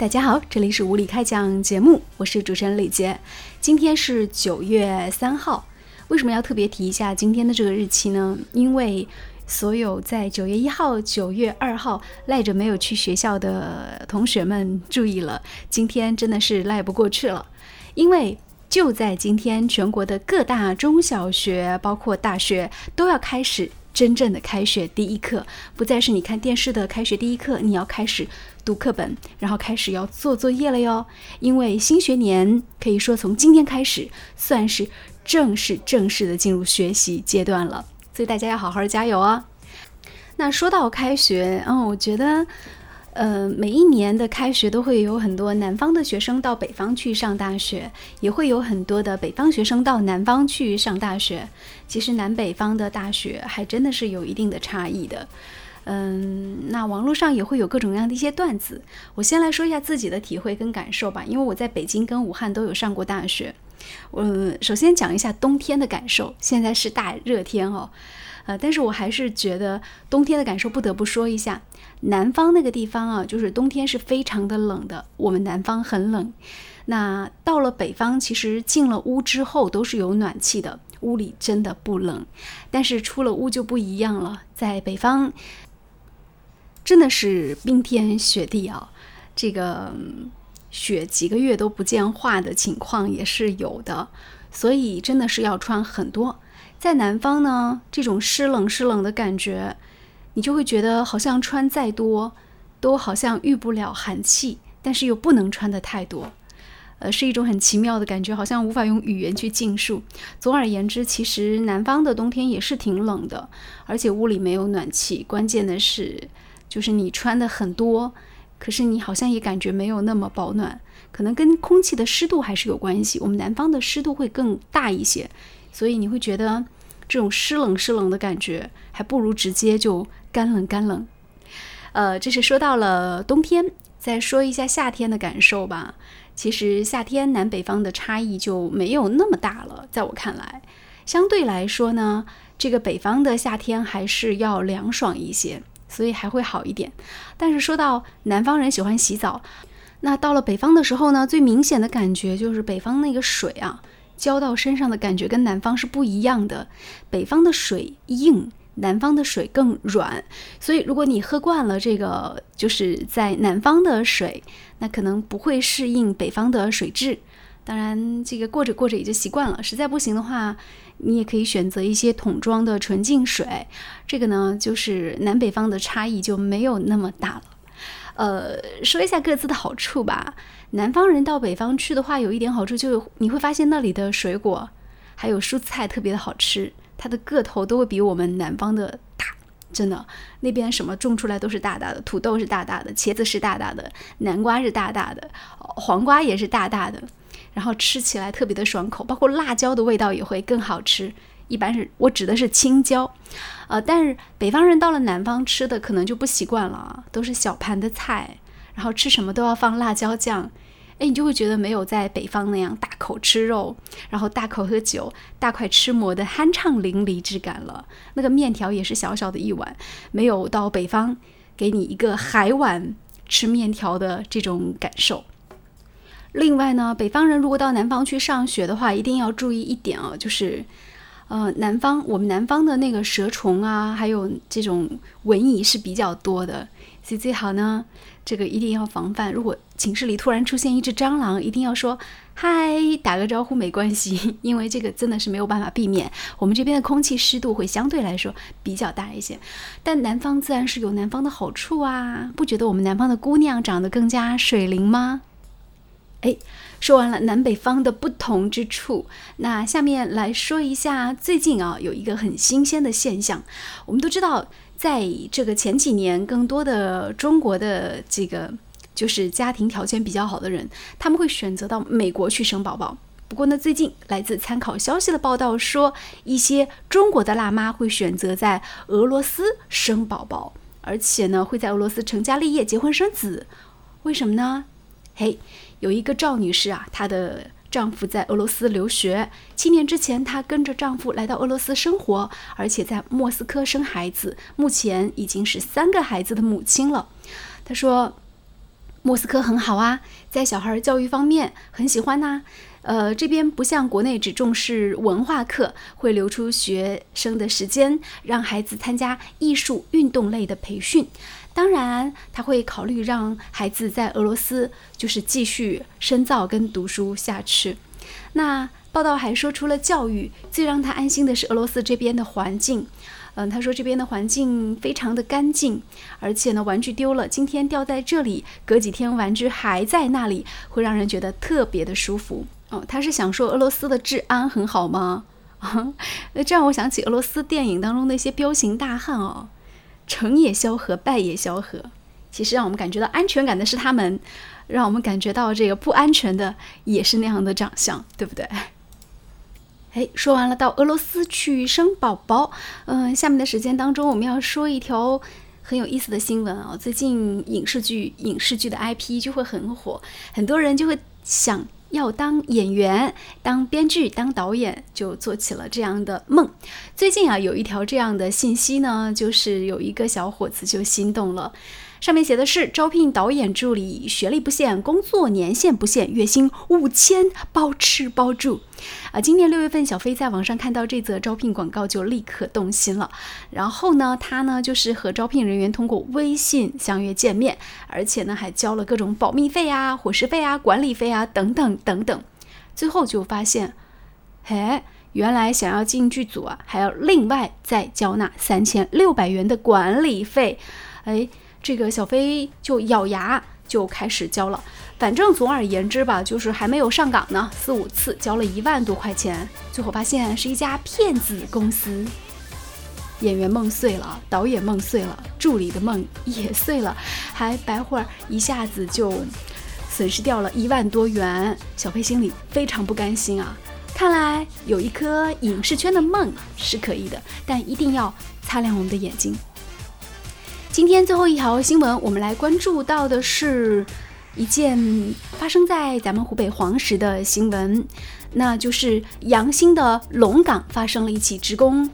大家好，这里是无理开讲节目，我是主持人李杰。今天是九月三号，为什么要特别提一下今天的这个日期呢？因为所有在九月一号、九月二号赖着没有去学校的同学们注意了，今天真的是赖不过去了，因为就在今天，全国的各大中小学，包括大学，都要开始。真正的开学第一课，不再是你看电视的开学第一课，你要开始读课本，然后开始要做作业了哟。因为新学年可以说从今天开始，算是正式正式的进入学习阶段了，所以大家要好好加油哦！那说到开学，嗯，我觉得。呃，每一年的开学都会有很多南方的学生到北方去上大学，也会有很多的北方学生到南方去上大学。其实南北方的大学还真的是有一定的差异的。嗯，那网络上也会有各种各样的一些段子。我先来说一下自己的体会跟感受吧，因为我在北京跟武汉都有上过大学。嗯首先讲一下冬天的感受，现在是大热天哦。呃，但是我还是觉得冬天的感受不得不说一下，南方那个地方啊，就是冬天是非常的冷的。我们南方很冷，那到了北方，其实进了屋之后都是有暖气的，屋里真的不冷。但是出了屋就不一样了，在北方真的是冰天雪地啊，这个雪几个月都不见化的情况也是有的，所以真的是要穿很多。在南方呢，这种湿冷湿冷的感觉，你就会觉得好像穿再多，都好像遇不了寒气，但是又不能穿的太多，呃，是一种很奇妙的感觉，好像无法用语言去尽述。总而言之，其实南方的冬天也是挺冷的，而且屋里没有暖气，关键的是，就是你穿的很多，可是你好像也感觉没有那么保暖，可能跟空气的湿度还是有关系。我们南方的湿度会更大一些。所以你会觉得这种湿冷湿冷的感觉，还不如直接就干冷干冷。呃，这是说到了冬天，再说一下夏天的感受吧。其实夏天南北方的差异就没有那么大了，在我看来，相对来说呢，这个北方的夏天还是要凉爽一些，所以还会好一点。但是说到南方人喜欢洗澡，那到了北方的时候呢，最明显的感觉就是北方那个水啊。浇到身上的感觉跟南方是不一样的，北方的水硬，南方的水更软。所以如果你喝惯了这个，就是在南方的水，那可能不会适应北方的水质。当然，这个过着过着也就习惯了。实在不行的话，你也可以选择一些桶装的纯净水。这个呢，就是南北方的差异就没有那么大了。呃，说一下各自的好处吧。南方人到北方去的话，有一点好处就是你会发现那里的水果还有蔬菜特别的好吃，它的个头都会比我们南方的大，真的。那边什么种出来都是大大的，土豆是大大的，茄子是大大的，南瓜是大大的，黄瓜也是大大的，然后吃起来特别的爽口，包括辣椒的味道也会更好吃。一般是我指的是青椒，呃，但是北方人到了南方吃的可能就不习惯了，都是小盘的菜。然后吃什么都要放辣椒酱，哎，你就会觉得没有在北方那样大口吃肉，然后大口喝酒、大块吃馍的酣畅淋漓之感了。那个面条也是小小的一碗，没有到北方给你一个海碗吃面条的这种感受。另外呢，北方人如果到南方去上学的话，一定要注意一点哦，就是，呃，南方我们南方的那个蛇虫啊，还有这种蚊蚁是比较多的。所以最好呢，这个一定要防范。如果寝室里突然出现一只蟑螂，一定要说嗨，打个招呼没关系，因为这个真的是没有办法避免。我们这边的空气湿度会相对来说比较大一些，但南方自然是有南方的好处啊！不觉得我们南方的姑娘长得更加水灵吗？哎，说完了南北方的不同之处，那下面来说一下最近啊有一个很新鲜的现象，我们都知道。在这个前几年，更多的中国的这个就是家庭条件比较好的人，他们会选择到美国去生宝宝。不过呢，最近来自参考消息的报道说，一些中国的辣妈会选择在俄罗斯生宝宝，而且呢，会在俄罗斯成家立业、结婚生子。为什么呢？嘿，有一个赵女士啊，她的。丈夫在俄罗斯留学，七年之前，她跟着丈夫来到俄罗斯生活，而且在莫斯科生孩子，目前已经是三个孩子的母亲了。她说：“莫斯科很好啊，在小孩教育方面很喜欢呐。呃，这边不像国内只重视文化课，会留出学生的时间，让孩子参加艺术、运动类的培训。当然，他会考虑让孩子在俄罗斯就是继续深造跟读书下去。那报道还说，除了教育，最让他安心的是俄罗斯这边的环境。嗯，他说这边的环境非常的干净，而且呢，玩具丢了，今天掉在这里，隔几天玩具还在那里，会让人觉得特别的舒服。哦，他是想说俄罗斯的治安很好吗？啊，那这让我想起俄罗斯电影当中那些彪形大汉哦，成也萧何，败也萧何。其实让我们感觉到安全感的是他们，让我们感觉到这个不安全的也是那样的长相，对不对？哎，说完了到俄罗斯去生宝宝，嗯，下面的时间当中我们要说一条很有意思的新闻啊。最近影视剧影视剧的 IP 就会很火，很多人就会想要当演员、当编剧、当导演，就做起了这样的梦。最近啊，有一条这样的信息呢，就是有一个小伙子就心动了。上面写的是招聘导演助理，学历不限，工作年限不限，月薪五千，包吃包住。啊，今年六月份，小飞在网上看到这则招聘广告就立刻动心了。然后呢，他呢就是和招聘人员通过微信相约见面，而且呢还交了各种保密费啊、伙食费啊、管理费啊等等等等。最后就发现，嘿，原来想要进剧组啊，还要另外再交纳三千六百元的管理费。哎。这个小飞就咬牙就开始交了，反正总而言之吧，就是还没有上岗呢，四五次交了一万多块钱，最后发现是一家骗子公司。演员梦碎了，导演梦碎了，助理的梦也碎了，还白会儿一下子就损失掉了一万多元，小飞心里非常不甘心啊！看来有一颗影视圈的梦是可以的，但一定要擦亮我们的眼睛。今天最后一条新闻，我们来关注到的是一件发生在咱们湖北黄石的新闻，那就是阳新的龙岗发生了一起职工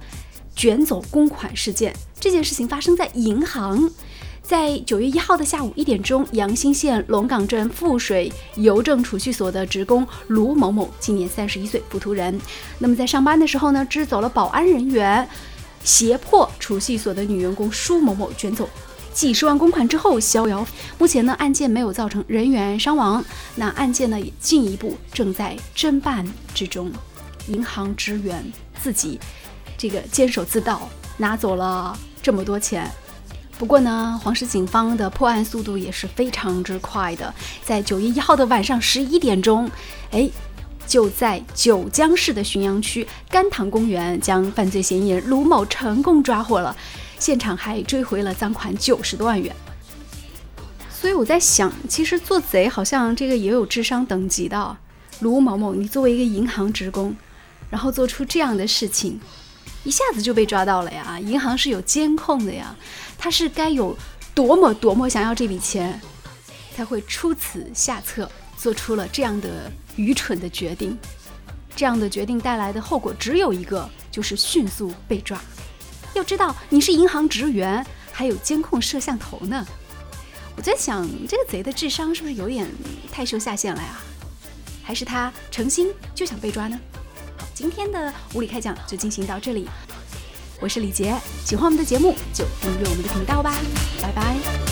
卷走公款事件。这件事情发生在银行，在九月一号的下午一点钟，阳新县龙岗镇富水邮政储蓄所的职工卢某某，今年三十一岁，普图人。那么在上班的时候呢，支走了保安人员。胁迫储蓄所的女员工舒某某卷走几十万公款之后逍遥。目前呢，案件没有造成人员伤亡。那案件呢，也进一步正在侦办之中。银行职员自己这个监守自盗，拿走了这么多钱。不过呢，黄石警方的破案速度也是非常之快的。在九月一号的晚上十一点钟，哎。就在九江市的浔阳区甘棠公园，将犯罪嫌疑人卢某成功抓获了，现场还追回了赃款九十多万元。所以我在想，其实做贼好像这个也有智商等级的。卢某某，你作为一个银行职工，然后做出这样的事情，一下子就被抓到了呀！银行是有监控的呀，他是该有多么多么想要这笔钱，才会出此下策，做出了这样的。愚蠢的决定，这样的决定带来的后果只有一个，就是迅速被抓。要知道，你是银行职员，还有监控摄像头呢。我在想，这个贼的智商是不是有点太受下限了呀？还是他诚心就想被抓呢？好，今天的无理开讲就进行到这里。我是李杰，喜欢我们的节目就订阅我们的频道吧，拜拜。